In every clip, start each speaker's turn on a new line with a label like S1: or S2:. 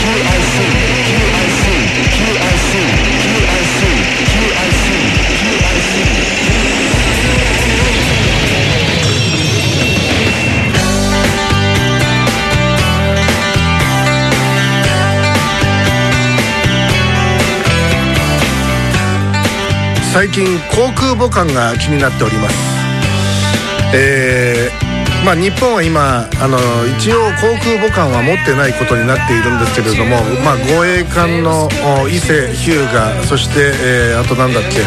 S1: QIC 最近航空母艦が気になっております。えー、まあ日本は今あの一応航空母艦は持ってないことになっているんですけれども、まあ、護衛艦の伊勢日向そして、えー、あとなんだっけ、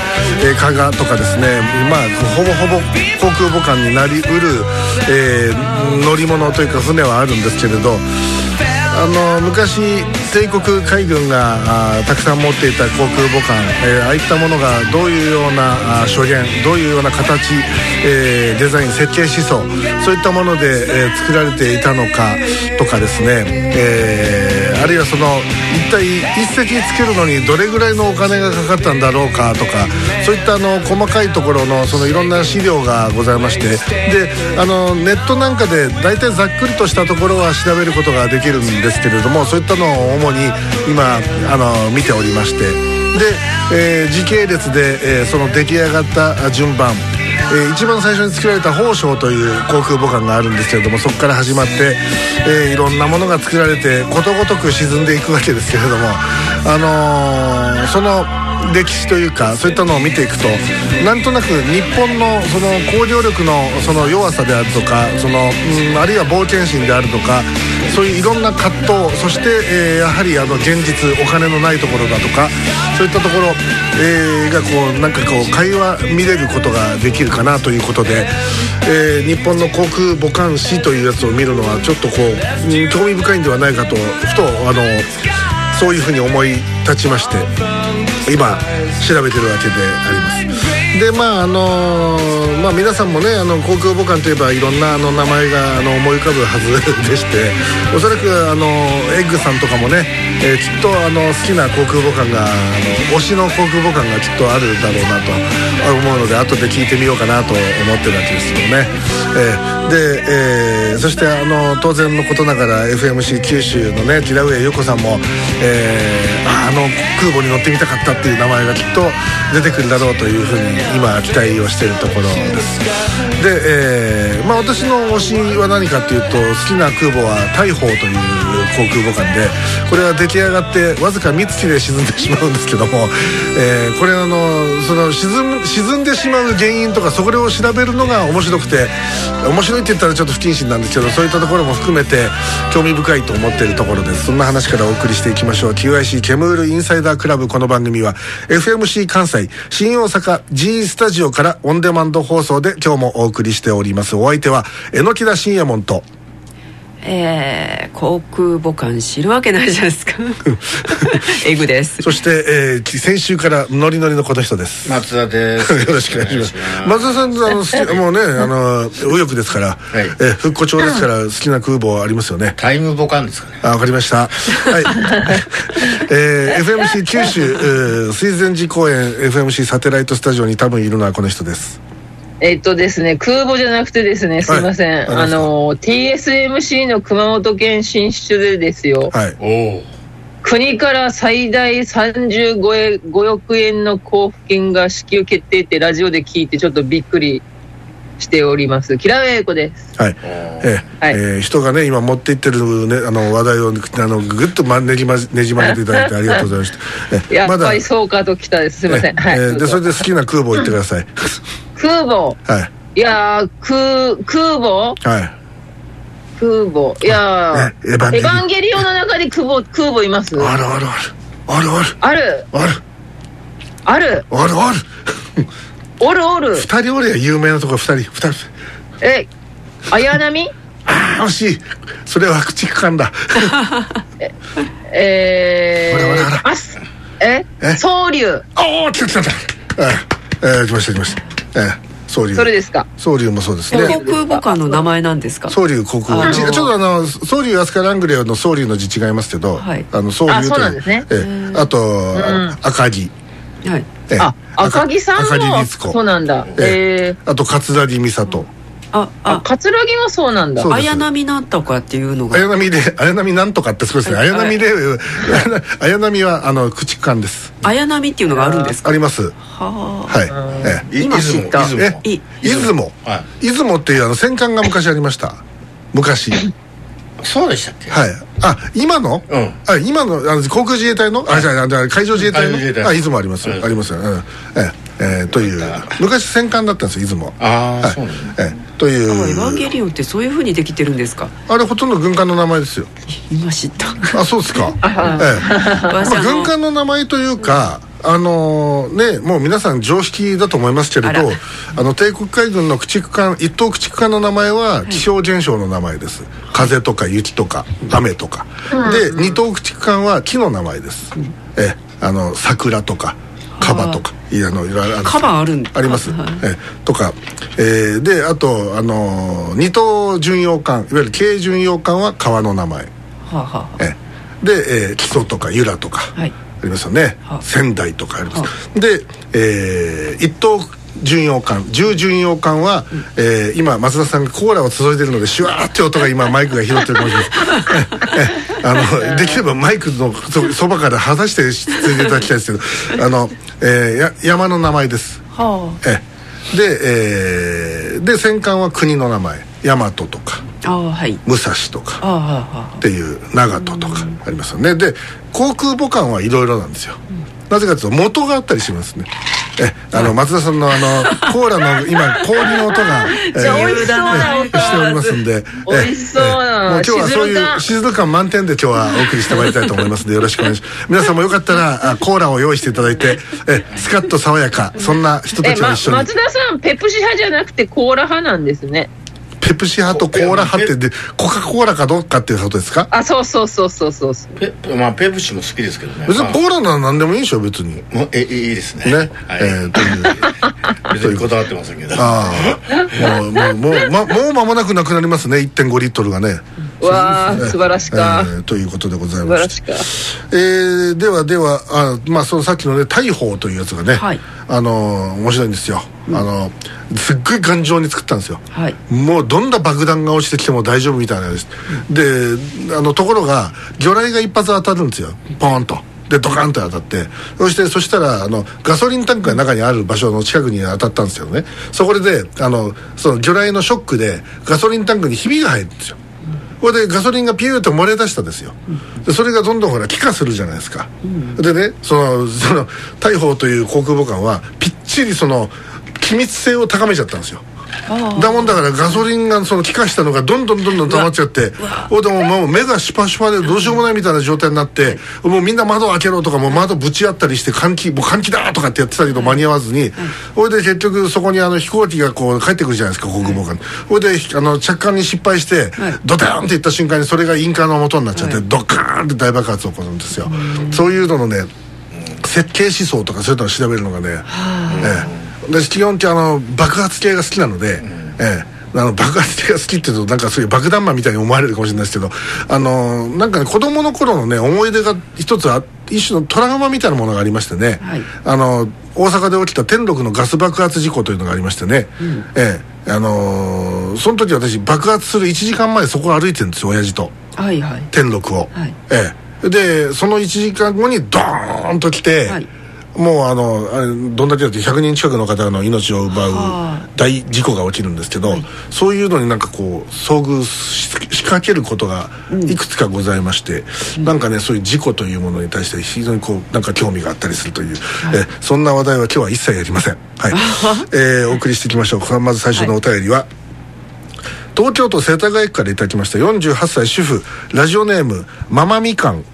S1: えー、加賀とかですね。まあほぼほぼ航空母艦になりうる、えー、乗り物というか船はあるんですけれどあの昔帝国海軍がたくさん持っていた航空母艦、えー、ああいったものがどういうような所言どういうような形、えー、デザイン設計思想そういったもので、えー、作られていたのかとかですね、えー、あるいはその一体一隻作るのにどれぐらいのお金がかかったんだろうかとかそういったあの細かいところのそのいろんな資料がございましてであのネットなんかで大体ざっくりとしたところは調べることができるんですけれどもそういったのを主に今あの見ておりまして。で、えー、時系列で、えー、その出来上がった順番。えー、一番最初に作られた宝生という航空母艦があるんですけれどもそこから始まって、えー、いろんなものが作られてことごとく沈んでいくわけですけれどもあのー、その歴史というかそういったのを見ていくとなんとなく日本のその工業力のその弱さであるとかその、うん、あるいは冒険心であるとかそういういろんな葛藤そして、えー、やはりあの現実お金のないところだとかそういったところ、えー、がこうなんかこう会話見れることができるかなということで、えー、日本の航空母艦史というやつを見るのはちょっとこう、興味深いんではないかとふとあのそういうふうに思い立ちまして。今調べてるわけであります。でまああのー、まあ皆さんもねあの航空母艦といえばいろんなあの名前があの思い浮かぶはず でしておそらくあのエッグさんとかもね、えー、きっとあの好きな航空母艦があの推しの航空母艦がきっとあるだろうなと思うので後で聞いてみようかなと思ってるわけですよね。えー、で、えー、そしてあの当然のことながら FMC 九州のね平上優子さんも、えー、あの空母に乗ってみたかったっていう名前がきっと出てくるだろうというふうに今期待をしているところ。ですで、えーまあ、私の推しは何かっていうと好きな空母は大砲という航空母艦でこれは出来上がってわずか3月で沈んでしまうんですけども、えー、これあのその沈沈んでしまう原因とかそれを調べるのが面白くて面白いって言ったらちょっと不謹慎なんですけどそういったところも含めて興味深いと思っているところです。そんな話からお送りしていきましょう。QIC ケムールインサイダークラブ。この番組は FMC 関西新大阪 G スタジオからオンデマンド放送で今日もお送りしております。お相手は榎田信也門と。
S2: えー、航空母艦知るわけないじゃないですか。エグです。
S1: そして、えー、先週からノリノリのこの人です。
S3: 松田です。
S1: よろしくお願いします。松田さんあの もうねあの右翼ですから、はい、えー、復古町ですから好きな空母ありますよね。
S3: タイム母艦ですかね。
S1: あわかりました。はい。えー、FMC 九州、えー、水前寺公園 FMC サテライトスタジオに多分いるのはこの人です
S4: えっとですね、空母じゃなくてですね、すいません。はい、あの、TSMC の熊本県進出でですよ。はい。国から最大35億円の交付金が支給決定ってラジオで聞いてちょっとびっくりしております。キラウェイコです。はい。
S1: えー、はい、えー、人がね今持っていってるねあの話題をあのぐっとまねじまねじ曲げていただいてありがとうございました。
S4: やっぱりそうかときたです。すみません。はい。え
S1: ー、でそれで好きな空母を言ってください。
S4: 空母。はい。いや空空母？はい。空母。いやエヴァンゲリオンの中に空母空母います？
S1: あるあるあるある
S4: ある。ある。ある。
S1: あるある。
S4: おるおる。
S1: 二人おるや有名なとこ二人二人。
S4: え、綾波？
S1: ああ惜しい。それは口区間だ。
S4: え、えー、ほらほらほら。あす。え？え？総流。
S1: ああ来た来た来た。えー、えー、来ました来ました。えー総流
S4: それですか？
S1: 総流もそうですね。
S2: 航空母艦の名前なんですか？
S1: 総流航空ちょっとあの総流飛鳥ラングレーの総流の字違いますけど、はい、あの総流という
S4: ね、
S1: えあと、赤城
S2: はい。
S4: あ赤城さんもそうなんだ。え
S1: え。あと桂木美里
S4: ああ。桂木はそうなんだ。
S2: 綾波なんとかっていうのが。
S1: 綾波で綾波なんとかってそうですね。綾波で 綾波はあの駆逐艦です。
S2: 綾波っていうのがあるんですか？
S1: あります。
S2: は
S1: は
S2: い。今知った。
S1: 出雲。出雲。っていうあの戦艦が昔ありました。昔。
S3: そうでしたっけ？
S1: はい。あ今の、うん、あ今のあの航空自衛隊の、あじゃあ海上自衛隊の？あ出雲あります、ありますよ、うん。ええー、という昔戦艦だったんですよ出雲。
S3: ああ、はい、そうなん
S1: えー、という。
S2: エヴァンゲリオンってそういうふうにできてるんですか？
S1: あれほとんど軍艦の名前ですよ。
S2: 今知った。
S1: あそうですか？ええ。まあ、軍艦の名前というか、あのー、ね、もう皆さん常識だと思いますけれどあの帝国海軍の駆逐艦一等駆逐艦の名前は気象現象の名前です、はい、風とか雪とか雨とか、うん、で二等駆逐艦は木の名前です、うん、え。あの桜とかカバとかいやあのいろいろ
S2: カバあるん
S1: あります、はい、えとか、えー、であとあの二等巡洋艦いわゆる軽巡洋艦は川の名前、は
S2: あはあ、
S1: えで、えー、基礎とか由良とか、はい。ありますよね。仙台とかあります。で、えー、一等巡洋艦重巡洋艦は、うん、えー、今松田さんがコーラを注いでるのでシュワーって音が今マイクが拾ってるかもしれないあのできればマイクのそばから外してついていただきたいですけどあの、えー、や山の名前です、
S2: はあ、
S1: えで、えー、で戦艦は国の名前。大和とか
S2: あ、はい、
S1: 武蔵とかっていう長門とかありますよね。で航空母艦はいろいろなんですよ、なぜかというと元があったりしますねえあの松田さんのあの コーラの今氷の音が、
S4: えー、美味しそうな音
S1: しておりますんで
S4: 美味しそうな
S1: もう今日はそういう静か感満点で今日はお送りしてまいりたいと思いますのでよろしくお願いします。皆さんもよかったらコーラを用意していただいてえスカッと爽やかそんな人たちと一緒に、
S4: ま、松田さんペプシ派じゃなくてコーラ派なんですね
S1: ペプシ派とコーラ派ってでコカ・コーラかどうかっていうことですか？
S4: あそうそうそうそうそう。
S3: ペまあペプシも好きですけどね。
S1: 別にコーラなら何でもいいでしょ別に。
S3: もえいいですね。
S1: ね、はい、えー、という
S3: 別にこだわってませんけど。
S1: ああもうもうもう、ま、もう間もなくなくなりますね。1.5リットルがね
S4: わあ、素晴らしか、
S1: えー、ということでございましてえー、ではではあまあそのさっきのね大砲というやつがね、はい、あの面白いんですよ、うん、あのすっごい頑丈に作ったんですよ、
S2: はい、
S1: もうどんな爆弾が落ちてきても大丈夫みたいなです、うん、であのところが魚雷が一発当たるんですよ。ポーンと。でドカンと当たって。そしてそしたらあのガソリンタンクが中にある場所の近くに当たったんですよね。そこであのその魚雷のショックでガソリンタンクにひびが入るんですよこれでガソリンがピューと漏れ出したんですよ、でそれがどんどんほら気化するじゃないですか、でねそのその大砲という航空母艦はぴっちりその機密性を高めちゃったんですよだもんだからガソリンがその気化したのがどんどんどんどん溜まっちゃってほでももう目がシュパシュパでどうしようもないみたいな状態になってもうみんな窓開けろとかもう窓ぶち合ったりして換気もう換気だとかってやってたけど間に合わずにほいで結局そこにあの飛行機がこう帰ってくるじゃないですか航空母艦ほいであの着艦に失敗してドテンっていった瞬間にそれが引火の元になっちゃってドカーンって大爆発起こるんですよ。そういうののね設計思想とかそういうのを調べるのがねええ私基本的あの爆発系が好きなので、うん、ええ。あの爆発系が好きっていうとなんかそういう爆弾魔みたいに思われるかもしれないですけどあのなんかね子供の頃のね思い出が一つあ一種のトラウマみたいなものがありましてね、はい、あの大阪で起きた天禄のガス爆発事故というのがありましてね、うん、ええ。あのー、その時私爆発する1時間前そこを歩いてるんですよ親父と、
S2: はいはい、
S1: 天禄を、はい、ええ。でその1時間後にドーンと来て、はいもうあのあれどんだけだって100人近くの方の命を奪う大事故が起きるんですけど、はい、そういうのになんかこう遭遇し仕掛けることがいくつかございまして、うん、なんかねそういう事故というものに対して非常にこうなんか興味があったりするという、はい、えそんな話題は今日は一切やりません。はい、えー、お送りしていきましょう。まず最初のお便りは、はい東京都世田谷区からいただきました48歳主婦ラジオネームママみかん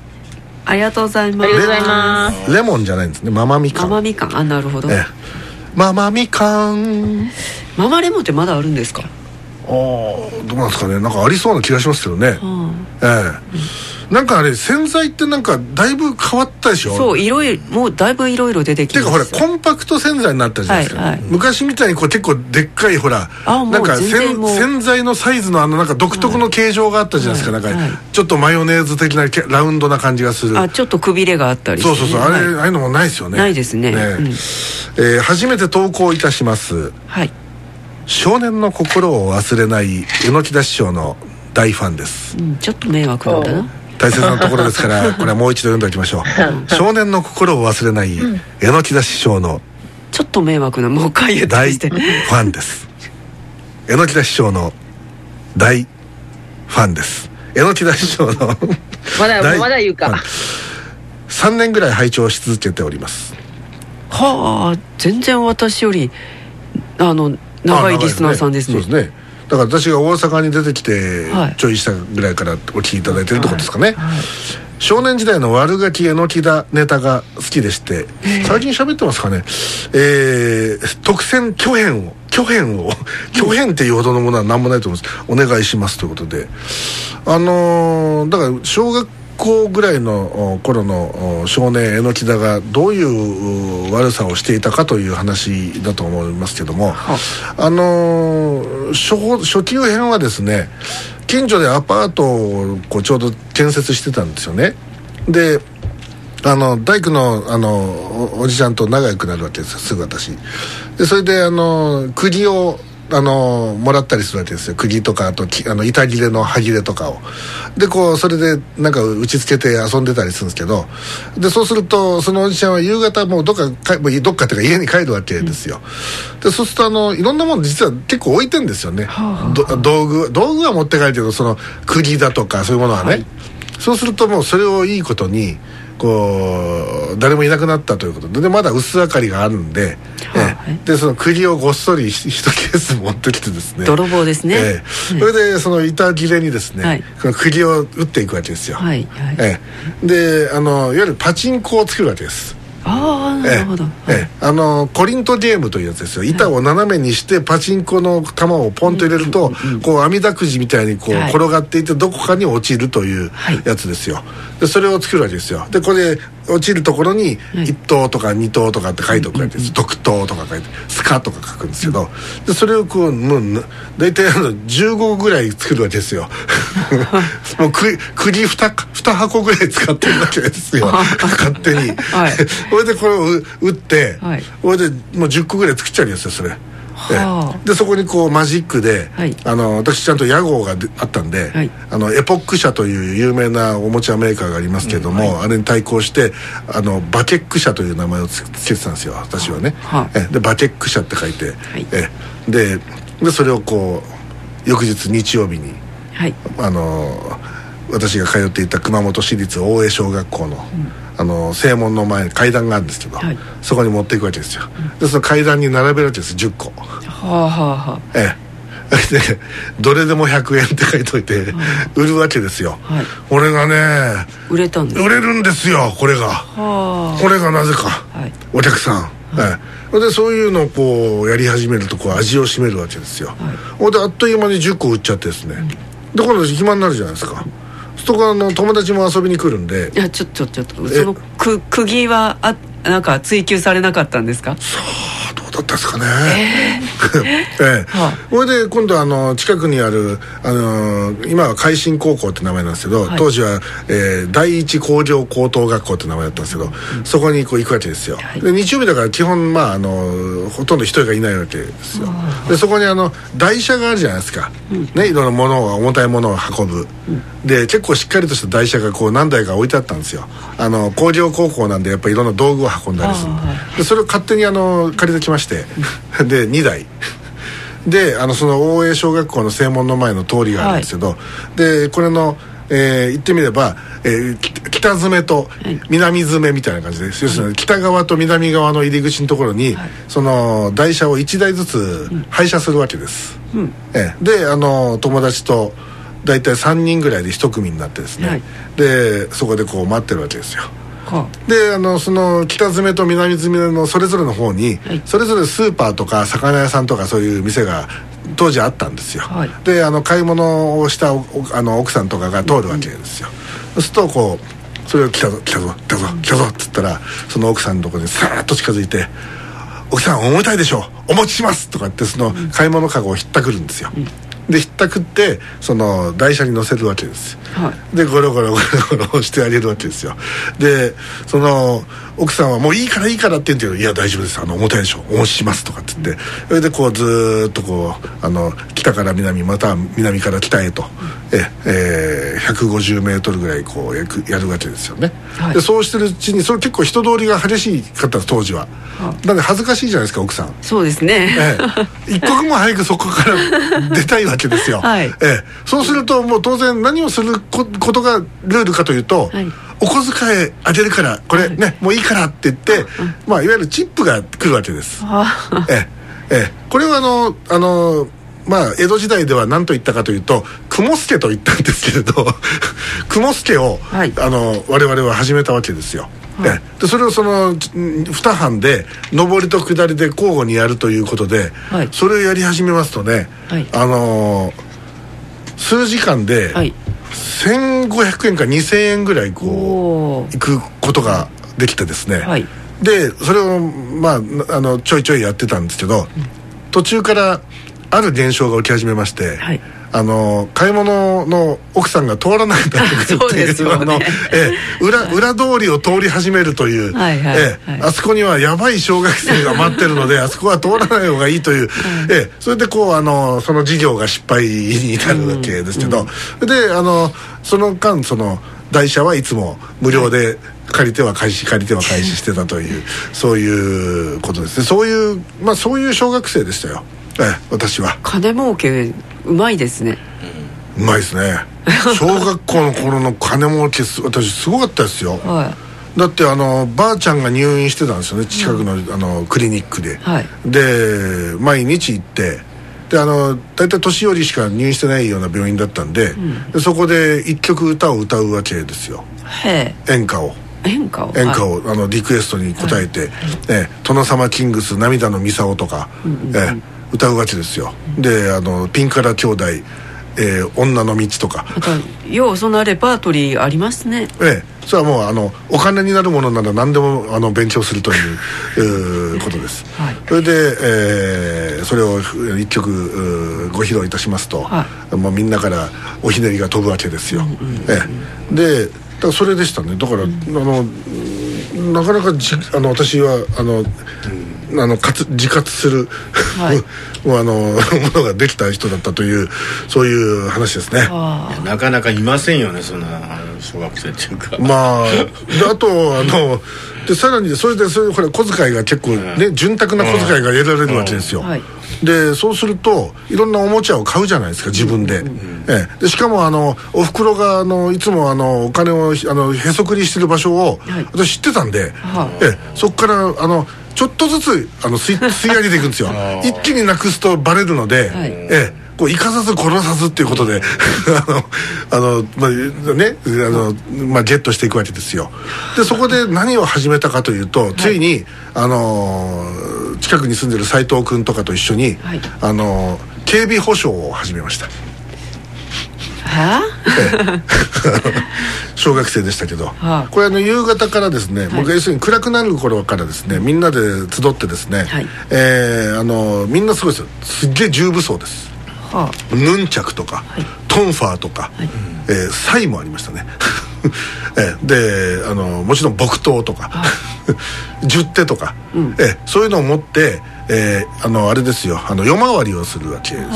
S2: ありがとうございます。
S4: ありがとうございます。
S1: レモンじゃないんですね。ママみか
S2: ん。ママみかん。あなるほど、ええ、
S1: ママみかん。
S2: ママレモンってまだあるんですか？
S1: どうなんですかね。なんかありそうな気がしますけどね、ええ。なんかあれ洗剤ってなんかだいぶ変わったでしょ？
S2: そういろいろもうだいぶいろいろ出てきて
S1: ていうかほらコンパクト洗剤になったじゃないですか、はいはい、昔みたいにこう結構でっかいほらなんか洗剤のサイズのあのなんか独特の形状があったじゃないですか、はい、なんかちょっとマヨネーズ的なラウンドな感じがする。
S2: あちょっとくびれがあったり
S1: して、ね、そうそうそう。あれ、はい、ああいうのもないですよね。
S2: ないですね。ね、うん、え
S1: ー、初めて投稿いたします。
S2: はい
S1: 少年の心を忘れない榎木田師匠の大ファンです、
S2: うん、ちょっと迷惑な。んだな
S1: 大切なところですから これはもう一度読んでおきましょう。少年の心を忘れない榎木田師匠の
S2: ちょっと迷惑なもう一回言って
S1: 大ファンです。榎木田師匠の大ファンです。榎木田師匠の
S4: まだまだ言うか。
S1: 3年ぐらい拝聴し続けております。
S2: はあ全然私よりあの長いリスナーさんですね。
S1: そうですね。だから私が大阪に出てきてちょいしたぐらいからお聞きいただいてるってことですかね、少年時代の悪ガキえのきだネタが好きでして最近喋ってますかね。えー、特選巨編を巨編を巨編っていうほどのものは何もないと思います。お願いしますということで。あのー、だから小学校ぐらいの頃の少年榎木田がどういう悪さをしていたかという話だと思いますけども、あの初初級編はですね近所でアパートをこうちょうど建設してたんですよね。であの大工のあのおじちゃんと仲良くなるわけですよすぐ私でそれであの釘をあのもらったりするわけですよ。釘とかあとあの板切れの歯切れとかを。でこうそれでなんか打ちつけて遊んでたりするんですけど。でそうするとそのおじちゃんは夕方もうどっかかどっかっていうか家に帰るわけですよ、うん、でそうするとあのいろんなもの実は結構置いてんですよね、はあ、道具道具は持って帰るけどその釘だとかそういうものはね、はい、そうするともうそれをいいことにこう誰もいなくなったということで。でまだ薄明かりがあるんで、はあ、えでその釘をごっそり一ケース持ってきてですね。
S2: 泥棒ですね、え
S1: それでその板切れにですね、はい、この釘を打っていくわけですよ、
S2: はいはい。
S1: えであのいわゆるパチンコを作るわけです。
S2: ああなるほど、
S1: ええ。あのコリントゲームというやつですよ。板を斜めにしてパチンコの球をポンと入れると、こう網だくじみたいにこう転がっていてどこかに落ちるというやつですよ、でそれを作るわけですよ。でこれ落ちるところに1等とか2等とかって書いておくわけです、特等とか書いてスカとか書くんですけど、でそれをこうもう大体あの15ぐらい作るわけですよ。もうく釘 2, 2箱ぐらい使ってるわけですよ。勝手に、はい、それでこれを打って、はい、それでもう10個ぐらい作っちゃうんですよそれでそこにこうマジックで、はい、あの私ちゃんと屋号があったんで、はい、あのエポック社という有名なおもちゃメーカーがありますけども、うんはい、あれに対抗してあのバケック社という名前をつけてたんですよ私はね、えでバケック社って書いて、えででそれをこう翌日日曜日に、あの私が通っていた熊本市立大江小学校の、うんあの正門の前に階段があるんですけど、はい、そこに持っていくわけですよ、うん、でその階段に並べるわけです10個。
S2: はあはあはあ。
S1: ええ。でどれでも100円って書いといて、売るわけですよ、はい、これがね
S2: 売れたんです
S1: 売れるんですよこれが、はあ、これがなぜか、はい、お客さん、はい、でそういうのをこうやり始めるとこう味を占めるわけですよ、はい、であっという間に10個売っちゃってですね、うん、で今度暇になるじゃないですか、そこあの友達も遊びに来るんで。
S2: いやちょちょちょっと。そのく釘はあなんか追求されなかったんですか？
S1: さあ。どうだったですかね。え ええ。え、それで今度あの近くにあるあの今は海進高校って名前なんですけど、はい、当時は、えー、第一工業高等学校って名前だったんですけど、うん、そこにこう行くわけですよ、はい、で日曜日だから基本まああのほとんど人がいないわけですよ。でそこにあの台車があるじゃないですか、うん、ねいろんなものを重たいものを運ぶ、うん、で結構しっかりとした台車がこう何台か置いてあったんですよ。あの工業高校なんでやっぱりいろんな道具を運んだりするで。それを勝手にあの借りてきましてで2台。であのその大江小学校の正門の前の通りがあるんですけど、はい、でこれの、えー、言ってみれば、えー、北詰めと南詰めみたいな感じで、はい、要するに北側と南側の入り口のところに、はい、その台車を1台ずつ廃車するわけです、うん、えー、であの友達と大体3人ぐらいで1組になってですね、でそこでこう待ってるわけですよであのその北詰めと南詰めのそれぞれの方に、はい、それぞれスーパーとか魚屋さんとかそういう店が当時あったんですよ、はい、であの買い物をしたあの奥さんとかが通るわけですよ、そうするとこうそれを来たぞ来たぞ来たぞ来たぞっつったらその奥さんのところにさーっと近づいて「奥さん重たいでしょお持ちします」とかってその買い物かごをひったくるんですよ、うんでひったくってその台車に乗せるわけです、はい、でゴロゴロゴロゴロしてあげるわけですよ。でその奥さんはもういいからいいからって言うんだけどいや大丈夫です。あの重たいでしょ。お持ちしますとかって言って。それでこうずっとこうあの北から南また南から北へと、ええー、150メートルぐらいこうやくやるわけですよね、はい、でそうしてるうちにそれ結構人通りが激しかった当時は、はなんで恥ずかしいじゃないですか奥さん。
S2: そうですね、え
S1: え、一刻も早くそこから 出たいわけですよ、はい、ええ、そうするともう当然何をすることがルールかというと、はい。お小遣いあげるからこれね、もういいからって言って、まあ、いわゆるチップが来るわけです。ええ。これはあのあのまあ江戸時代では何と言ったかというと雲助と言ったんですけれど 雲助を、はい、あの我々は始めたわけですよ、はい、でそれをその2班で上りと下りで交互にやるということで、はい、それをやり始めますとね、あの数時間で、1500円か2000円ぐらいこう行くことができてですね、はい、でそれをまああのちょいちょいやってたんですけど、うん、途中からある現象が起き始めまして、はい、あの買い物の奥さんが通らないだっていう、あのえ裏裏通りを通り始めるという、はいはい、えあそこにはやばい小学生が待ってるので あそこは通らない方がいいという、えそれでこうあのその事業が失敗になるわけですけど、うん、であのその間その台車はいつも無料で、借りては返し借りては返ししてたというそういうことですね。そういうまあそういう小学生でしたよええ私は。
S2: 金儲けうまいですね。
S1: うまいですね。小学校の頃の金儲け私すごかったですよ、はい、だってあのばあちゃんが入院してたんですよね。近くの,、あのクリニックで、はい、で毎日行って。であの大体年寄りしか入院してないような病院だったんでうん、でそこで一曲歌を歌うわけですよ。演歌を。
S2: 演歌を？
S1: 演歌を、はい、あのリクエストに応えて「はい、え殿様キングス涙のミサオ」とか、うんうんうん、え歌うわけですよ、であのピンカラ兄弟えー、女の道とか。
S2: ようそんなレパートリーありますね。
S1: ええ。それはもうあのお金になるものなら何でもあの勉強するといううことです、はい、それで、えー、それを一曲ご披露いたしますと、はい、もうみんなからおひねりが飛ぶわけですよ、うんうん、ええ、でだからそれでしたね。だから、うん、あのなかなかじあの私はあの、うん、あのかつ自活する、はい、あのものができた人だったというそういう話ですね。
S3: なかなかいませんよねそんな小学生っていうか。
S1: まああとあのでさらにそれでそれほら小遣いが結構ね、うん、潤沢な小遣いが得られるわけですよ、はい。でそうするといろんなおもちゃを買うじゃないですか自分で,、ええ、でしかもあのおふくろがあのいつもあのお金をあのへそくりしてる場所を、はい、私知ってたんで、はええ、そこからあのちょっとずつあの吸い 吸い上げていくんですよ。一気になくすとバレるので、はい、ええ。こう生かさず殺さずっていうことで あのあの、まあねあの、まあ、ゲットしていくわけですよ。でそこで何を始めたかというと、ついにあの近くに住んでる斎藤君とかと一緒に、はい、あの警備保障を始めました。
S2: はあ、
S1: 小学生でしたけど、はあ、これあの夕方からですね、はい、僕要するに暗くなる頃からですねみんなで集ってですね、はい、えー、あのみんなすごいですよ。すっげえ重武装です、はあ、ヌンチャクとか、はい、トンファーとか、はい、えー、サイもありましたね。えであのもちろん木刀とか 十手とか、うん、えそういうのを持ってえー、あのあれですよ。あの夜回りをするわけですよ、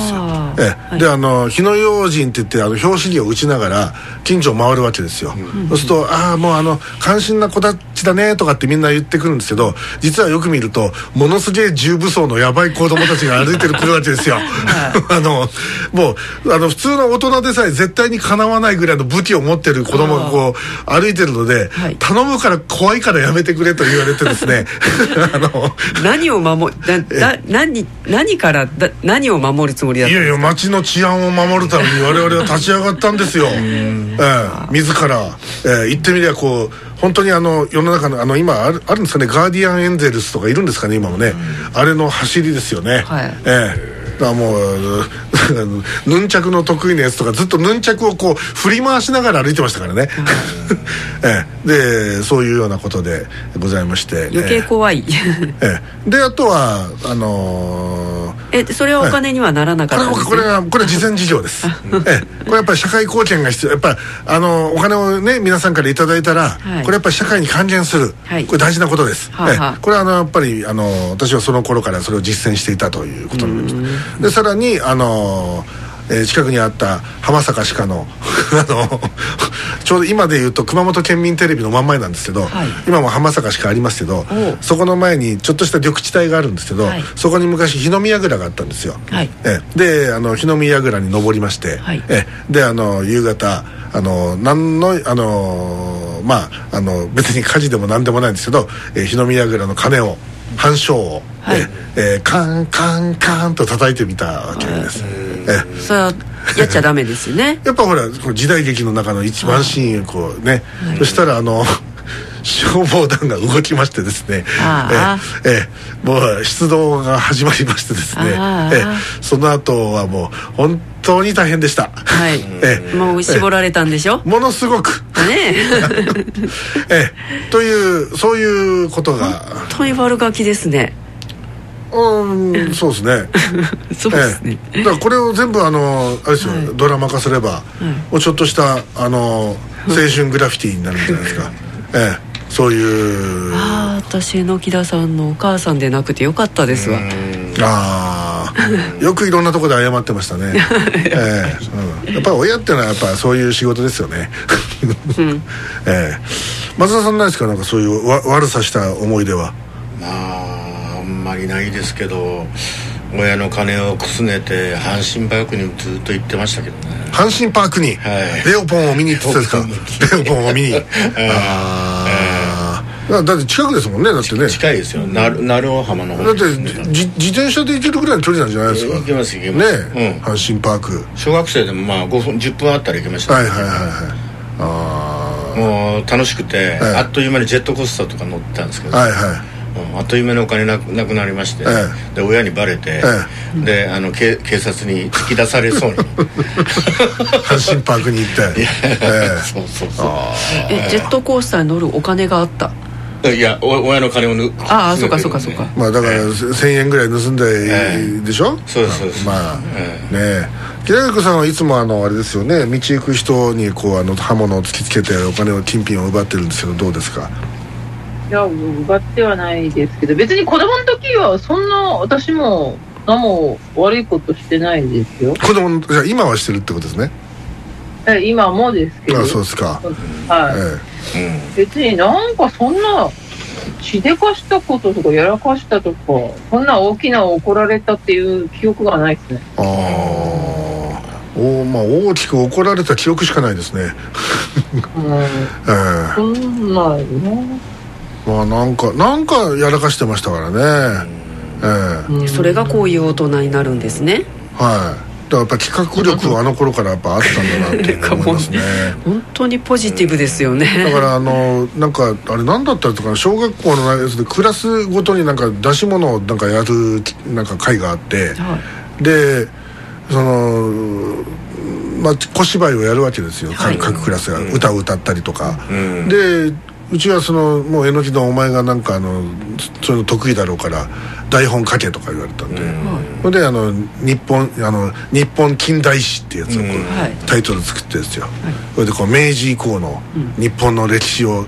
S1: えはい、であの火の用心って言ってあの拍子木を打ちながら近所を回るわけですよ、うん、そうすると「ああもうあの関心な子たちだね」とかってみんな言ってくるんですけど実はよく見るとものすげえ重武装のやばい子供たちが歩いてるくるわけですよ、あのもうあの普通の大人でさえ絶対にかなわないぐらいの武器を持ってる子供がこう歩いてるので、はい、頼むから怖いからやめてくれと言われてですね。
S2: あの。何を守だ何何からだ何を守るつもりだった
S1: いやいや町の治安を守るために我々は立ち上がったんですよ、ええ、自ら、ええ、言ってみりゃこう本当にあの世の中のあの今あるあるんですかね？ガーディアンエンゼルスとかいるんですかね？今もね。あれの走りですよね、はい、ええあもうヌンチャクの得意なやつとかずっとヌンチャクをこう振り回しながら歩いてましたからね、ええ、でそういうようなことでございまして。
S2: 余計怖い、
S1: ええ、であとはあの
S2: ー、えそれはお金にはならなかったんです、
S1: ね、これはこれは慈善事業です。ええ、これやっぱり社会貢献が必要。やっぱりあのお金をね皆さんから頂いたら、はい、これやっぱり社会に還元する、はい、これ大事なことです、はあ、ええ、これはあのやっぱりあの私はその頃からそれを実践していたということになりましたでさらにあのえー、近くにあった浜坂歯科の あの ちょうど今でいうと熊本県民テレビの真ん前なんですけど、はい、今も浜坂歯科ありますけどそこの前にちょっとした緑地帯があるんですけど、はい、そこに昔日の宮蔵があったんですよ、はい、えであの日の宮蔵に登りまして、はい、えであの夕方あの何のあのまああの別に火事でも何でもないんですけど、えー、日の宮蔵の鐘を半鐘を、はい、えー、カンカンカンと叩いてみたわけです、
S2: えそれはやっちゃダメですよね。
S1: やっぱほら時代劇の中の一番シーンこうね、はい、そしたらあの消防団が動きましてですね。ええもう出動が始まりましてですね。えその後はもう本当に大変でした。
S2: はい。えもう絞られたんでしょ？
S1: ものすごく。ねえ。えというそういうことが。
S2: 本当に悪ガキですね。
S1: うんそうですね。
S2: そうですね、
S1: ええ、だからこれを全部あのあれですよ、はい、ドラマ化すれば、はい、もうちょっとしたあの青春グラフィティになるんじゃないですか。ええそういう。
S2: ああ私榎田さんのお母さんでなくてよかったですわ。
S1: ああよくいろんなところで謝ってましたね。ええ。うん、やっぱり親っていうのはやっぱそういう仕事ですよね、うん、ええ。松田さんないですか？なんかそういうわ悪さした思い出は？
S3: まああんまりないですけど親の金をくすねて阪神パークにずっと行ってましたけどね。
S1: 阪神パークに、はい、レオポンを見に行ってたんですか？レオポンを見に。ああ、だって近くですもんねだってね。
S3: 近いですよ。鳴尾浜の方
S1: だって自転車で行けるぐらいの距離なんじゃないですか？
S3: 行けます行けます。
S1: ね、うん、阪神パーク。
S3: 小学生でもまあ5分10分あったら行けました、
S1: はいはいはいはい。
S3: ああもう楽しくて、はい、あっという間にジェットコースターとか乗ってたんですけど。
S1: はいはい。
S3: あっという間にお金なくなくなりまして、ええ、で親にバレて、え、であの警警察に突き出されそうに。
S1: 阪神パークに行って、
S3: そうそうそう。
S2: え。ジェットコースターに乗るお金があった
S3: いや親の金をぬ
S2: ああそうかそうかそうか。
S1: まあだから1000円ぐらい盗んででしょ、
S3: そうですそうです。
S1: まあ、ね木田さんはいつもあのあれですよね道行く人にこうあの刃物を突きつけてお金を金品を奪ってるんですけどどうですか？
S4: や、奪ってはないですけど、別に子供の時は、そんな、私も、何も悪いことしてないですよ。
S1: 子供じゃ今はしてるってことですね。
S4: え、今もですけど。
S1: あ、そうですか。
S4: はい。ええ、うん、別になんかそんな、しでかしたこととかやらかしたとか、そんな大きな怒られたっていう記憶がないですね。ああ。
S1: おまあ大きく怒られた記憶しかないですね。
S4: うん。ええ。そんなね。
S1: まあなんかなんかやらかしてましたからね、
S2: ええ、それがこういう大人になるんですね
S1: はいだからやっぱ企画力はあの頃からやっぱあったんだなって思います ね。
S2: 本当にポジティブですよね。
S1: だからあのなんかあれ何だったとか小学校のやつでクラスごとになんか出し物をなんかやるなんか会があって、はい、でそのまあ、小芝居をやるわけですよ、はい、各クラスが歌を歌ったりとか、うん、でうちはそのもうえのきのお前がなんかあのそういうの得意だろうから台本書けとか言われたんで、それであの日本あの日本近代史っていうやつをこう、タイトル作ってですよ、それでこう明治以降の日本の歴史を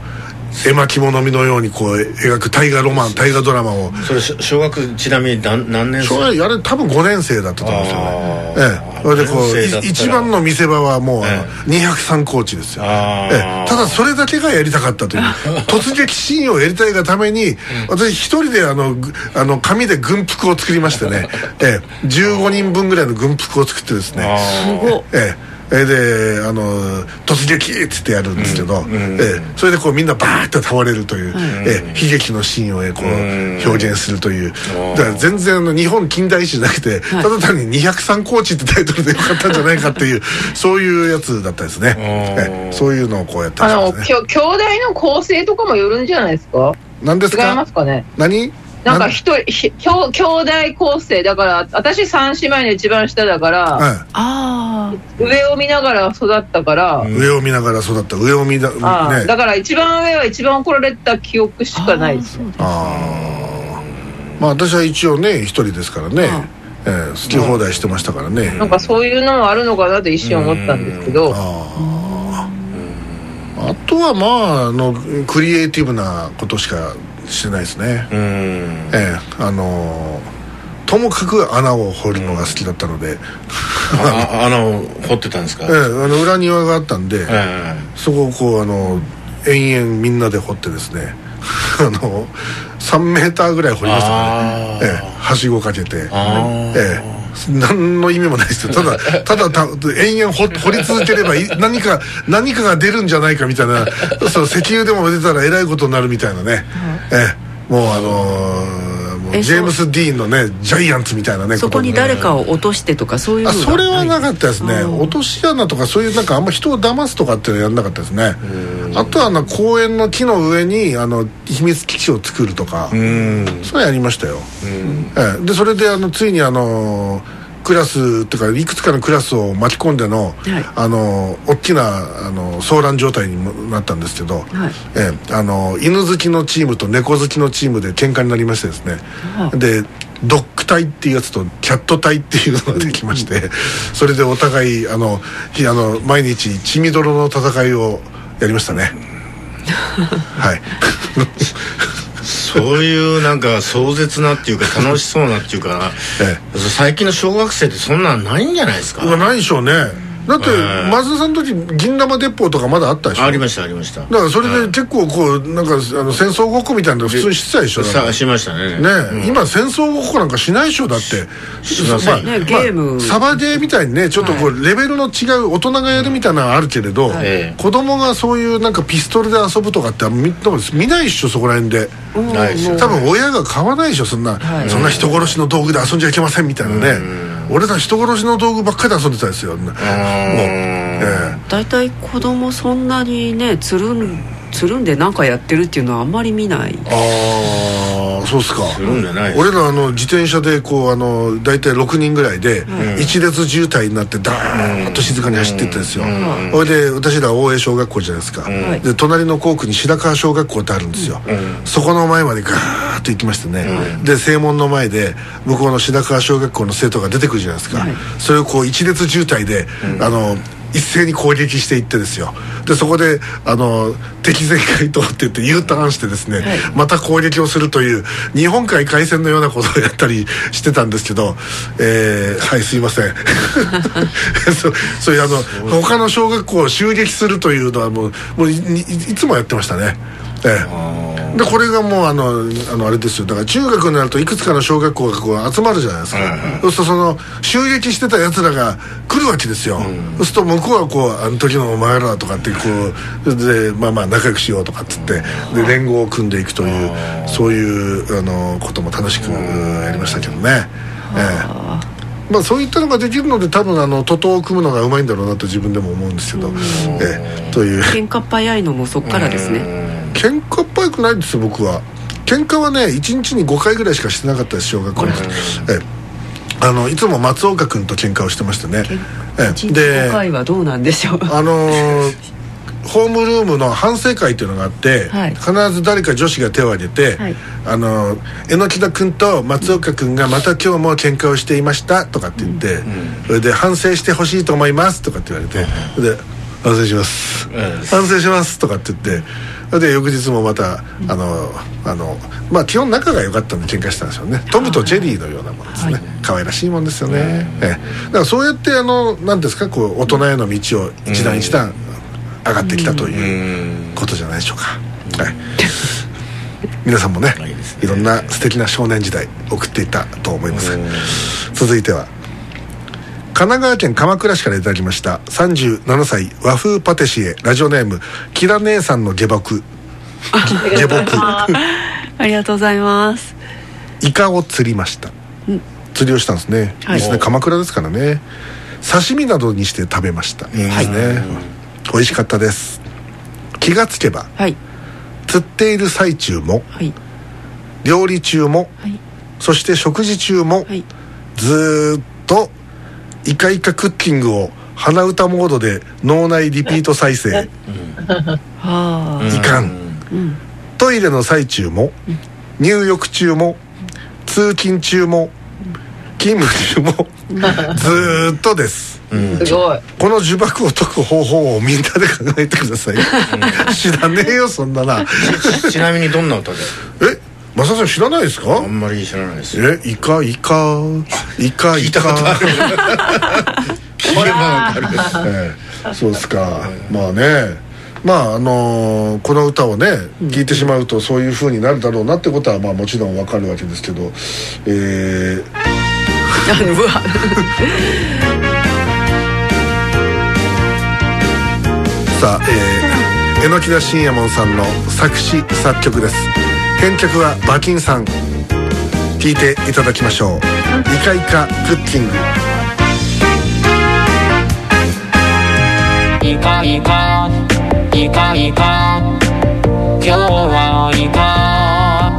S1: 絵巻物見のようにこう描く大河ロマン大河ドラマを。
S3: それ小学ちなみに何何年生？小
S1: 学あれ多分5年生だったと思うんですよね。ええ。それでこう一番の見せ場はもう、ええ、203コーチですよ、ええ、ただそれだけがやりたかったという。突撃シーンをやりたいがために私一人であのあの紙で軍服を作りましてね、ええ、15人分ぐらいの軍服を作ってですね。
S2: すご
S1: えええであの突撃っつってやるんですけど、うん、えそれでこうみんなバーッと倒れるという、うん、え悲劇のシーンをこう表現するという、だから全然あの日本近代史じゃなくて、ただ単に203コーチってタイトルでよかったんじゃないかっていう そういうやつだったですね、えそういうのをこうやって
S4: あの、ね、兄弟の構成とかもよるんじゃないですか？
S1: 何ですか？
S4: 違いますかね？
S1: 何？
S4: なんか一人ひ兄兄弟構成だから私三姉妹の一番下だから、はい、あ上を見ながら育ったから、
S1: 上を見ながら育った。上を見な、
S4: ね、だから一番上は一番怒られた記憶しかないですあ
S1: あまあ私は一応ね一人ですからね、えー、好き放題してましたからね、
S4: なんかそういうのもあるのかなと一瞬思ったんですけど。あ
S1: あとはまああのクリエイティブなことしかしてないですね。ええあのともかく穴を掘るのが好きだったので。
S3: 穴を掘ってたんですか？え
S1: えあの裏庭があったんで、えそこをこうあの延々みんなで掘ってですね。あの3メーターぐらい掘りましたね、ええ、はしごかけて。ええ何の意味もないですよ。ただ ただた延々掘掘り続ければ何か何かが出るんじゃないかみたいなそう石油でも出たらえらいことになるみたいなね、うん、ええ。もうあのー、ジェームス・ディーンのねジャイアンツみたいなね
S2: そこに誰かを落としてとかそういうあ
S1: それはなかったですね。落とし穴とかそういうなんかあんま人を騙すとかっていうのやんなかったですねあとはあの公園の木の上にあの秘密基地を作るとかそれやりましたよ、ええ、でそれであのついにあのクラスっていうかいくつかのクラスを巻き込んでの、はい、あの大きなあの騒乱状態になったんですけど、はい、えあの犬好きのチームと猫好きのチームで喧嘩になりましてですね、でドッグ隊っていうやつとキャット隊っていうのができまして、それでお互いあのあの毎日血みどろの戦いをやりましたね。はい。
S3: そういうなんか壮絶なっていうか楽しそうなっていうか、ええ、最近の小学生ってそんなんないんじゃないですか？
S1: ないでしょうねだって松田さんの時銀玉鉄砲とかまだあったでしょ？
S3: ありましたありました。だ
S1: からそれで結構こうなんかあの戦争ごっこみたいなの普通にしてたでしょ？
S3: さしましたね。
S1: ね、うん、今戦争ごっこなんかしないでしょ？だって。
S2: しません、ね、ゲーム、
S1: まあ、サバゲーみたいにねちょっとこう、レベルの違う大人がやるみたいなのはあるけれど、はい、子供がそういうなんかピストルで遊ぶとかって見見ないでしょ？そこら辺で。多分親が買わないでしょ？そんな、はい、そんな人殺しの道具で遊んじゃいけませんみたいなね、俺ら人殺しの道具ばっかりで遊んでたんですよ。もう、え
S2: え、大体子供そんなにねつるんつるんで何かやってるっていうのはあんまり見ない。
S1: ああそうっすか。俺らあの自転車でこうあの大体6人ぐらいで一列渋滞になってダーッと静かに走っていったんですよ。それで私ら大江小学校じゃないですか。で隣の校区に白川小学校ってあるんですよ。そこの前までガーッと行きましてね。で正門の前で向こうの白川小学校の生徒が出てくるじゃないですか。それをこう一列渋滞であの一斉に攻撃していってですよ。でそこであの敵前回答って言って U ターンしてですね、はい、また攻撃をするという日本海海戦のようなことをやったりしてたんですけど、えー、はいすいません。そそういうあの他の小学校を襲撃するというのはもうもういいつもやってましたね。ええ、でこれがもうあのあのあれですよ。だから中学になるといくつかの小学校がこう集まるじゃないですか、そうするとその襲撃してたやつらが来るわけですよ、うん、そうすると向こうはこう「あの時のお前ら」とかってこうでまあまあ仲良くしようとかっつってで連合を組んでいくというそういうあのことも楽しくやりましたけどね、ええ。まあ、そういったのができるので多分あの徒党を組むのがうまいんだろうなと自分でも思うんですけど、ええ。という。
S2: 喧嘩っ早いのもそっからですね
S1: 喧嘩っ早くないです僕は。喧嘩はね1日に5回ぐらいしかしてなかったです小学校の時。えあのいつも松岡君と喧嘩をしてましたね。
S2: えで5回はどうなんでしょう？
S1: あのーホームルームの反省会っていうのがあって、はい、必ず誰か女子が手を挙げて、はい、あの榎田君と松岡君がまた今日も喧嘩をしていましたとかって言って、うん、それで反省してほしいと思いますとかって言われて、うん、で反省します、反省しますとかって言ってで翌日もまたあのあのまあ基本仲が良かったんで喧嘩したんですよね。トムとジェリーのようなものですね、はい、可愛らしいもんですよね、ええ、だからそうやってあの何ですかこう大人への道を一段一段上がってきたということじゃないでしょうか、はい、皆さんもねいろんな素敵な少年時代送っていたと思います。続いては神奈川県鎌倉市からいただきました。37歳和風パティシエラジオネームキラ姉さんの下僕。下僕。
S2: ありがとうございます。
S1: イカを釣りました。釣りをしたんですね、はい、いいですね。鎌倉ですからね。刺身などにして食べました。いいですね、美味しかったです。気がつけば、はい、釣っている最中も、はい、料理中も、はい、そして食事中も、はい、ずっとイカイカクッキングを鼻歌モードで脳内リピート再生、いかん、うん、トイレの最中も、入浴中も通勤中も勤務中もずっとです、
S4: うん、すごい。
S1: この呪縛を解く方法をみんなで考えてください、知らねえよそんなな
S3: ちなみにどんな歌で
S1: え？マサさん知らないですか？
S3: あんまり知らないです。
S1: えイカイカ。イカイカ。
S3: 聞けば分かる、
S1: ええ、そうですか、まあね。まああのー、この歌をね聴いてしまうとそういうふうになるだろうなってことはまあもちろん分かるわけですけど。えー、さあ、えー、榎田信也門さんの作詞作曲です編曲は馬琴さん。聴いていただきましょう「イカイカクッキング」イカイカイカイカ今日はイカ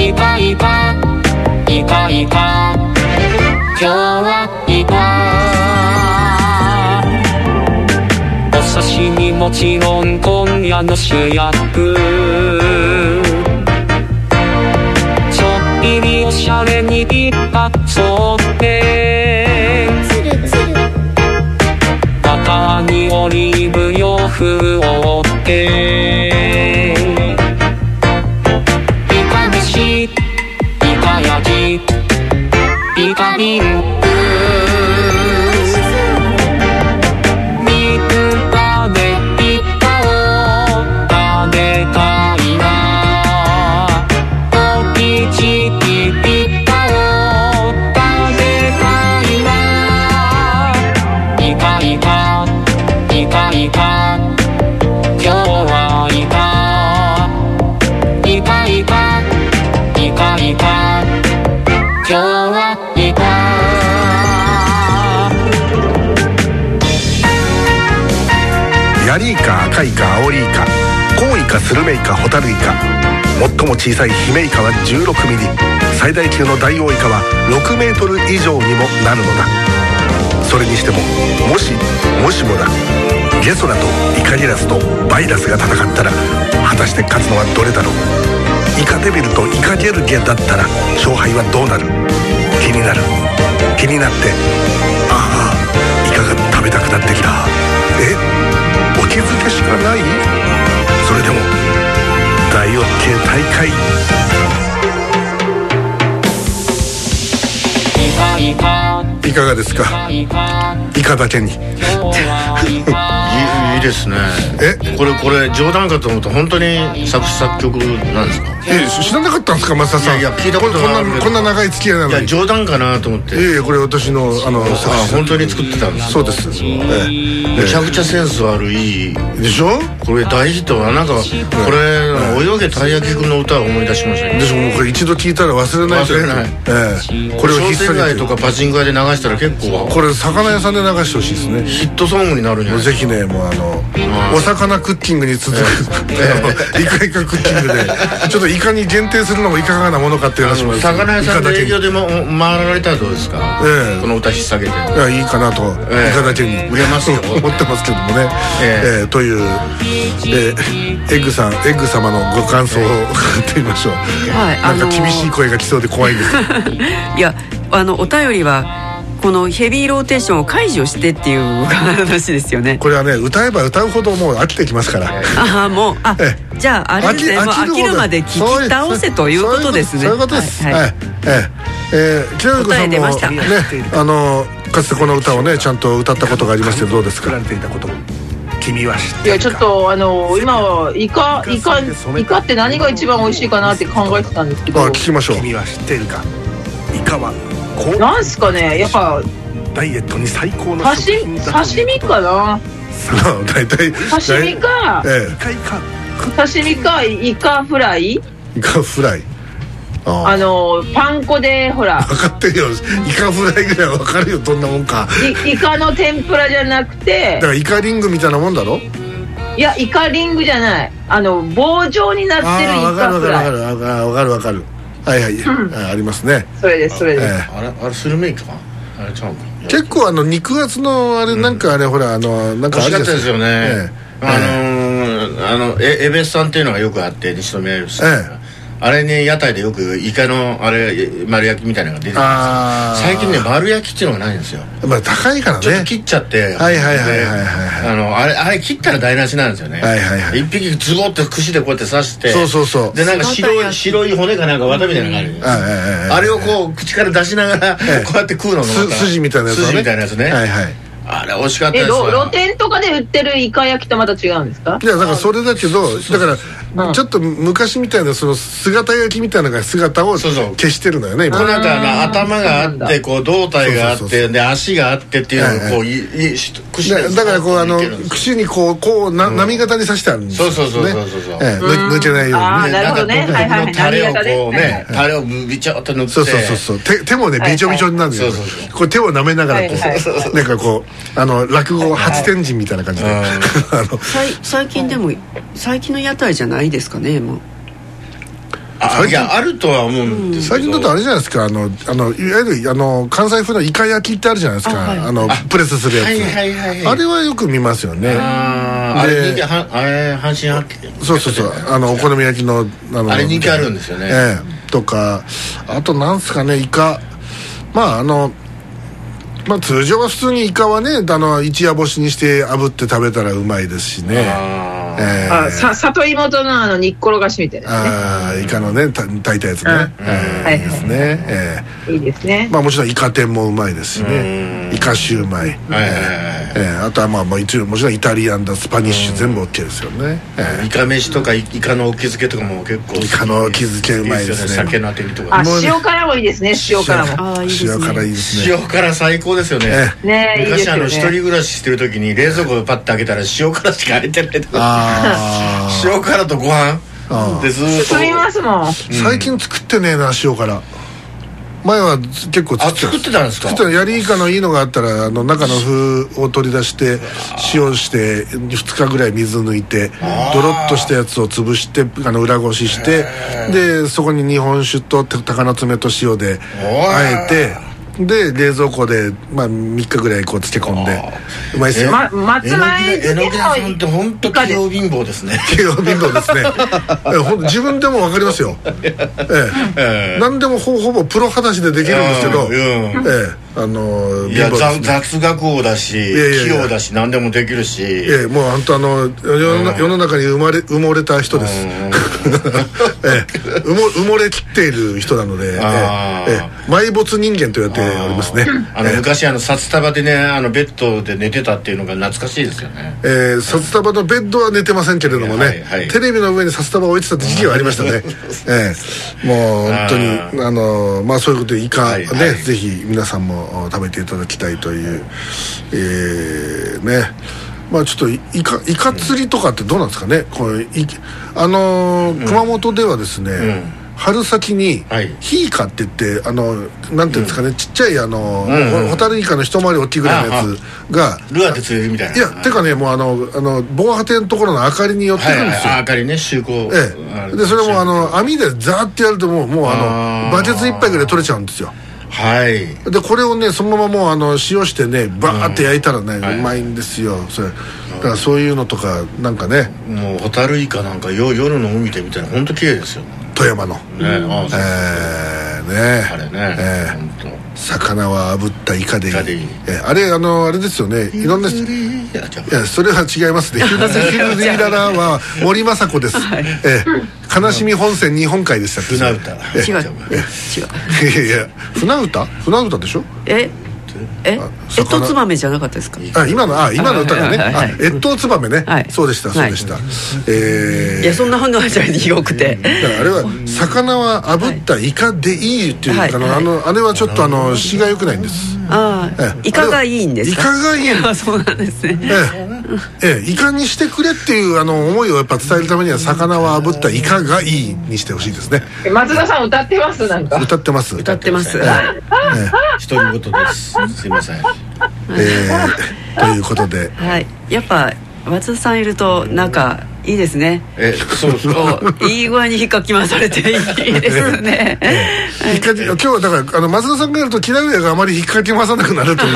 S1: イカイカイカイカ今日はイカお刺身もちろん今夜の主役。ブ洋風を追ってイカアオリイカコウイカスルメイカホタルイカ。最も小さいヒメイカは16ミリ。最大級のダイオウイカは6メートル以上にもなるのだ。それにしてももしもしもだ。ゲソラとイカリラスとバイラスが戦ったら果たして勝つのはどれだろう。イカデビルとイカゲルゲだったら勝敗はどうなる。気になる。気になってああイカが食べたくなってきた。え？気づけしかない？それでも大 OK 大会。いかがですか？イカだけに。
S3: いいですね。え？これこれ冗談かと思うと本当に作詞作曲なんですか？
S1: え知らなかったんですか増田さん。
S3: いや聞いたこと
S1: なこんな長い付き合いなのに。いや
S3: 冗談かなと思って。
S1: いやいやこれ私のあの
S3: あ本当に作ってたんです
S1: そうです。
S3: めちゃくちゃセンス悪い。
S1: でしょ？
S3: これ大ヒットはな。んかこれ泳げたい焼きくんの歌を思い出しました
S1: でしょもうこれ一度聞いたら忘れない
S3: 忘れない。
S1: え
S3: え。これを引っ提げてとかパチンコ屋で流したら結構
S1: これ魚屋さんで流してほしいですね。
S3: ヒットソングになるんじゃない？
S1: ぜひねもうあのお魚クッキングに続く。イカイカクッキングで。ちょっとイカに限定するのもいかがなものかっていう話も
S3: 魚屋さんで営業でも回られたらどうですか？この歌引っ提げて。い
S1: やいいかなとイカだけに
S3: 売れますよ。
S1: 思ってますけどもね。えというエッグさんエッグ様のご感想を 伺ってみましょう。はいなんか厳しい声が来そうで怖いです。
S2: いやあのお便りはこのヘビーローテーションを解除してっていう話ですよね。
S1: これはね歌えば歌うほどもう飽きてきますから。
S2: ああもうあじゃああれですね。飽きるまで聞き倒せということですね。
S1: そういうことです。はい、はい、えええー、北子さんもねあのかつてこの歌をねちゃんと歌ったことがありますけどどうですか？
S4: 君は知っていやちょっとあの今はイカイカイカって何が一番美味しいかなって考えてたんですけど。
S1: あ聞きましょう。
S3: 君は知ってるか？イカは
S4: なんすかね？やっぱ
S3: ダイエットに最高の
S4: 刺刺身かな？
S1: 大体
S4: 刺身か、ええ、刺身かイカフライ？
S1: イカフライ。
S4: あのパン粉でほら。
S1: 分かってるよ。イカフライぐらい分かるよどんなもんか。
S4: イカの天ぷらじゃなくて。
S1: だからイカリングみたいなもんだろ？
S4: いやイカリングじゃない。あの棒状になってるイカフライ。
S1: わかるわかるわかるはいはい、うん、ありますね。
S4: それですそれです、え
S3: ー、あれあれスルメイカ？あれちゃうか
S1: 結構あの肉厚のあれなんかあれ、ほらあのなんか
S3: あれですよね、えー、あのー、あのエエベスさんっていうのがよくあって西宮よしさん、えーあれね屋台でよくイカのあれ丸焼きみたいなのが出てるんですよ。最近ね丸焼きっていうのがないんですよ。
S1: まあ高いからね。
S3: ちょっと切っちゃって。はい
S1: はいはいはい
S3: あのあれあれ切ったら台無しなんですよね。はいはいはい。一匹ズボって串でこうやって刺して。
S1: そうそうそう。
S3: でなんか白い白い骨かなんか綿みたいなのがある。あれをこう口から出しながらこうやって食うのが
S1: 筋みたいなやつ
S3: 筋みたいなやつね。はいはい。あれ美味しかったです
S4: え露店とかで売ってるイカ焼きとまた違うんですか？
S1: いやだからそれだけどだからちょっと昔みたいなその姿焼きみたいな姿を消してるのよね
S3: 今。なんか頭があってこう胴体があってで足があってっていうのをこうい
S1: 串だからこうあの串にこうこうな波形に刺してあるんですよ
S3: そうそうそうそうそう。
S1: 抜けないようにね。
S4: なるほどね。はいはい
S3: タレをこうねタレをビチョっと塗って。
S1: そうそうそうそう。手もねビチョビチョになるんだよこれ手を舐めながらこうなんかこうあの落語初天神みたいな感じで。
S2: 最近でも最近の屋台じゃない？ですかねもう。
S3: あいやあるとは思うんです
S1: 最近だとあれじゃないですかあのあのいわゆるあの関西風のイカ焼きってあるじゃないですかあ,、のプレスするやつ、あれはよく見ますよね。
S3: ああれ人気はあれ阪神発
S1: そうそうそうあのお好み焼きの
S3: あのあれ人気あるんですよね、
S1: ええ、とかあとなんすかねイカ。まああのまあ通常は普通にイカはねあの一夜干しにして炙って食べたらうまいですしね
S4: えー、あさ里芋とのあの煮っころがしみたいな、ね、
S1: ああイカのね炊いたやつね、はいですね、え
S4: ー、いいですね。
S1: まあもちろんイカ天もうまいですしね。イカシューマイ、はいえー、あとはまあまあ一応もちろんイタリアンだスパニッシュ全部 OK ですよね、
S3: えー、イカ飯とかイカの沖漬けとかも結構
S1: イカの沖漬けうまいですね。
S3: 酒のあてりとか。
S4: あ塩辛もいいですね塩辛も。
S1: 塩辛いいです
S3: ね。塩辛最高ですよね。
S4: ね
S3: 昔あの一人暮らししてる時に冷蔵庫パッて開けたら塩辛しか入ってないとか 塩辛とご飯？でずっと
S4: 作りますもん。
S1: 最近作ってねえな塩辛。前は結構
S3: 作って作ってたんですか？
S1: 作ってたやりイカのいいのがあったらあの中の風を取り出して塩して2日ぐらい水抜いてドロッとしたやつを潰してあの裏ごししてでそこに日本酒と高菜爪と塩であえてで冷蔵庫で、まあ、3日ぐらいこう漬け込んでうまいっすよ、
S4: ま、松前
S3: 漬けさんって本当器用貧乏ですね。
S1: 器用貧乏ですね。えほん自分でも分かりますよ。ええ。え何でもほほぼプロ裸足でできるんですけど、ええあの
S3: いや、ね、雑学王だし器用だし何でもできるし。
S1: ええもう本当あの世の,、世の中に生まれ埋もれた人です、ええ、埋も埋もれきっている人なので、ええ埋没人間と言われておりますね。
S3: あの、昔あの札束でねあのベッドで寝てたっていうのが懐かしいですよね。
S1: ええ札束のベッドは寝てませんけれどもね、はいはい、テレビの上に札束を置いてた時期はありましたね。ええ。もう本当にあのまあそういうことでイカね、はいはい、ぜひ皆さんも食べていただきたいという、えー、ね。まあちょっとイカイカ釣りとかってどうなんですかね？これあのー、熊本ではですね、うん。春先にヒイカって言ってあのなんていうんですかね、うん、ちっちゃいあの、うんうん、ホタルイカの一回り大きいぐらいのやつが
S3: ルアーで釣れるみたいな。い
S1: やてかねもうあのあの防波堤のところの明かりに寄ってくるんですよ、はいはい、
S3: 明かりね就航。
S1: ええ。でそれもあの網でザーってやるともうもうあのバケツ一杯ぐらい取れちゃうんですよ
S3: はい。
S1: でこれをねそのままもうあの塩してねバーって焼いたらね、うまいんですよ。それ。だからそういうのとかなんかね。
S3: もうホタルイカなんか夜の海で見たら本当綺麗ですよ
S1: 富山の。
S3: ねえー、
S1: ね。
S3: あれねえ
S1: ー、魚は炙ったイカでいい。えー、あれあのあれですよね。いろんないやそれは違いますね「ヒルディララ」は森昌子です、はい、えー、悲しみ本線日本海でしたっ
S3: け船歌
S2: 違う違う
S1: いやいや船歌船歌でしょ
S2: ええ？越冬ツバメじゃなかったですか？
S1: あ今のあ今の歌がね。越冬ツバメね。そうでしたそうでした。
S2: えいやそんな反応じゃよくて。
S1: だからあれは魚は炙ったイカでいいっていうかあのあれはちょっとあの詩が良くないんです
S2: ああイカがいいんです
S1: か？イカがいい。
S2: そうなんですね。
S1: ええ。イカにしてくれっていうあの思いをやっぱ伝えるためには魚は炙ったイカがいいにしてほしいですね。
S4: 松田さん歌ってます？なんか。
S1: 歌ってます。
S2: 歌ってます。
S3: 独り言です。すいません。
S1: えー、ということで。
S2: はい。やっぱ松田さんいるとなんかいいですね。
S3: えそうですか
S2: いい具合に引っかき回されていいですね、
S1: 引っかき今日はだからあの松田さんがやると木田上があまり引っかき回さなくなるという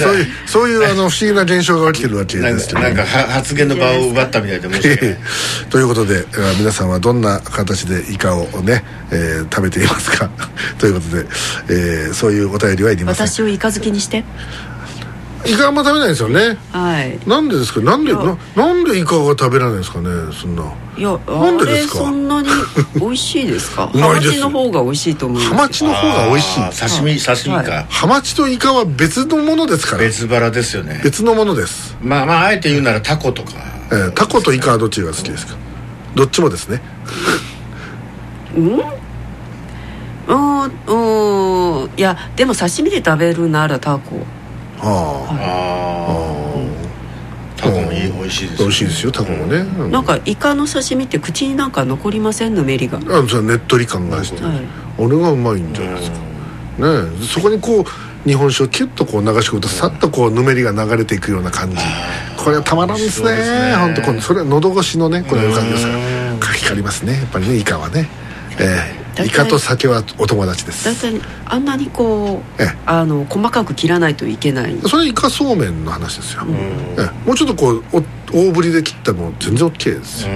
S1: そういうそういうあの不思議な現象が起きてるわけですけど
S3: なんか発言の場を奪ったみたいで申し訳ない
S1: ということで皆さんはどんな形でイカをね、えー、食べていますか？ということで、えー、そういうお便りはいりません。
S2: 私をイカ好きにして
S1: イカあんま食べないですよね。
S2: はい。
S1: なんでですか？なんでななんでイカが食べられないんですかね？そんな。
S2: いやなんでですか？そんなに美味しいですか？ハマチの方が美味しいと思います
S1: ハマチの方が美味しい。
S3: 刺身刺身か、
S1: ハマチとイカは別のものですから。
S3: 別腹ですよね。
S1: 別のものです。
S3: まあまああえて言うならタコとか、
S1: えー、タコとイカはどっちが好きですか？どっちもですね。
S2: うん？うん？うん。いやでも刺身で食べるならタコ
S1: あ
S3: あタコもいい美味しいです、
S1: 美味しいですよタコもね、
S2: うん、なんかイカの刺身って口になんか残りませんぬめりが。
S1: あそねっとり感がして、はい、あれがうまいんじゃないですか。ねそこにこう日本酒をキュッとこう流し込むとさっとこうぬめりが流れていくような感じ。これはたまらんですね。本当このそれは喉越しのねこの感じですから。光りますね。やっぱりねイカはね。えーイカと酒はお友達です。
S2: 大体あんなにこうあの細かく切らないといけない。
S1: それイカそうめんの話ですよ、えもうちょっとこう大ぶりで切っても全然 OK です。よ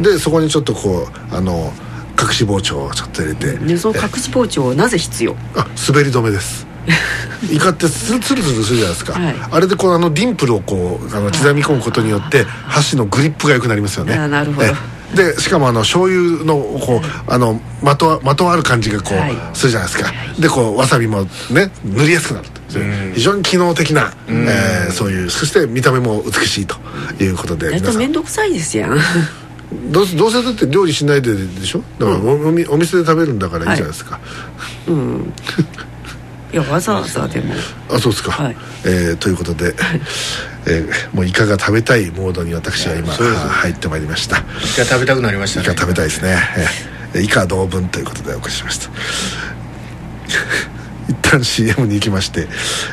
S1: でそこにちょっとこうあの隠し包丁をちょっと入れて。
S2: でその隠し包丁はなぜ必要？
S1: あ滑り止めです。イカってツルツルするじゃないですか、はい、あれでこうあのディンプルをこうあの刻み込むことによって箸のグリップが良くなりますよね。
S2: なるほど
S1: でしかもあの醤油のこうあのまとまとある感じがこう、はい、するじゃないですか。でこうわさびもね塗りやすくなる非常に機能的な、えー、そういうそして見た目も美しいということで
S2: 大体面倒くさいですやん。
S1: どうどうせだって料理しないででしょ？だからお,、お店で食べるんだからいいじゃないですか、はい、うん
S2: いやわざわざでも。
S1: あそうですか、はい、えー、ということで、えー、もうイカが食べたいモードに私は今入ってまいりました。イ
S3: カ食べたくなりました
S1: ね。イカ食べたいですね、えー、イカ同文ということでお送りしました。一旦 CM に行きまして、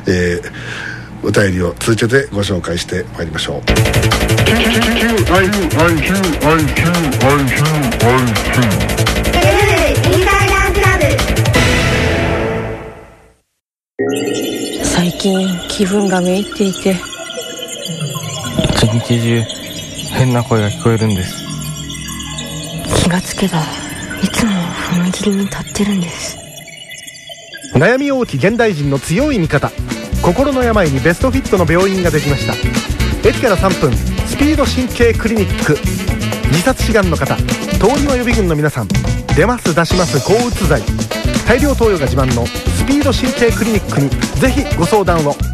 S1: えー、お便りを続けてご紹介してまいりましょう
S5: 近気分がめいっていて。
S6: 一日中変な声が聞こえるんです。
S5: 気がつけばいつも踏切に立ってるんです。
S7: 悩み多き現代人の強い味方。心の病にベストフィットの病院ができました。駅から3分スピード神経クリニック。自殺志願の方通りの予備軍の皆さん出ます出します抗うつ剤。大量投与が自慢のスピード神経クリニックにぜひご相談を。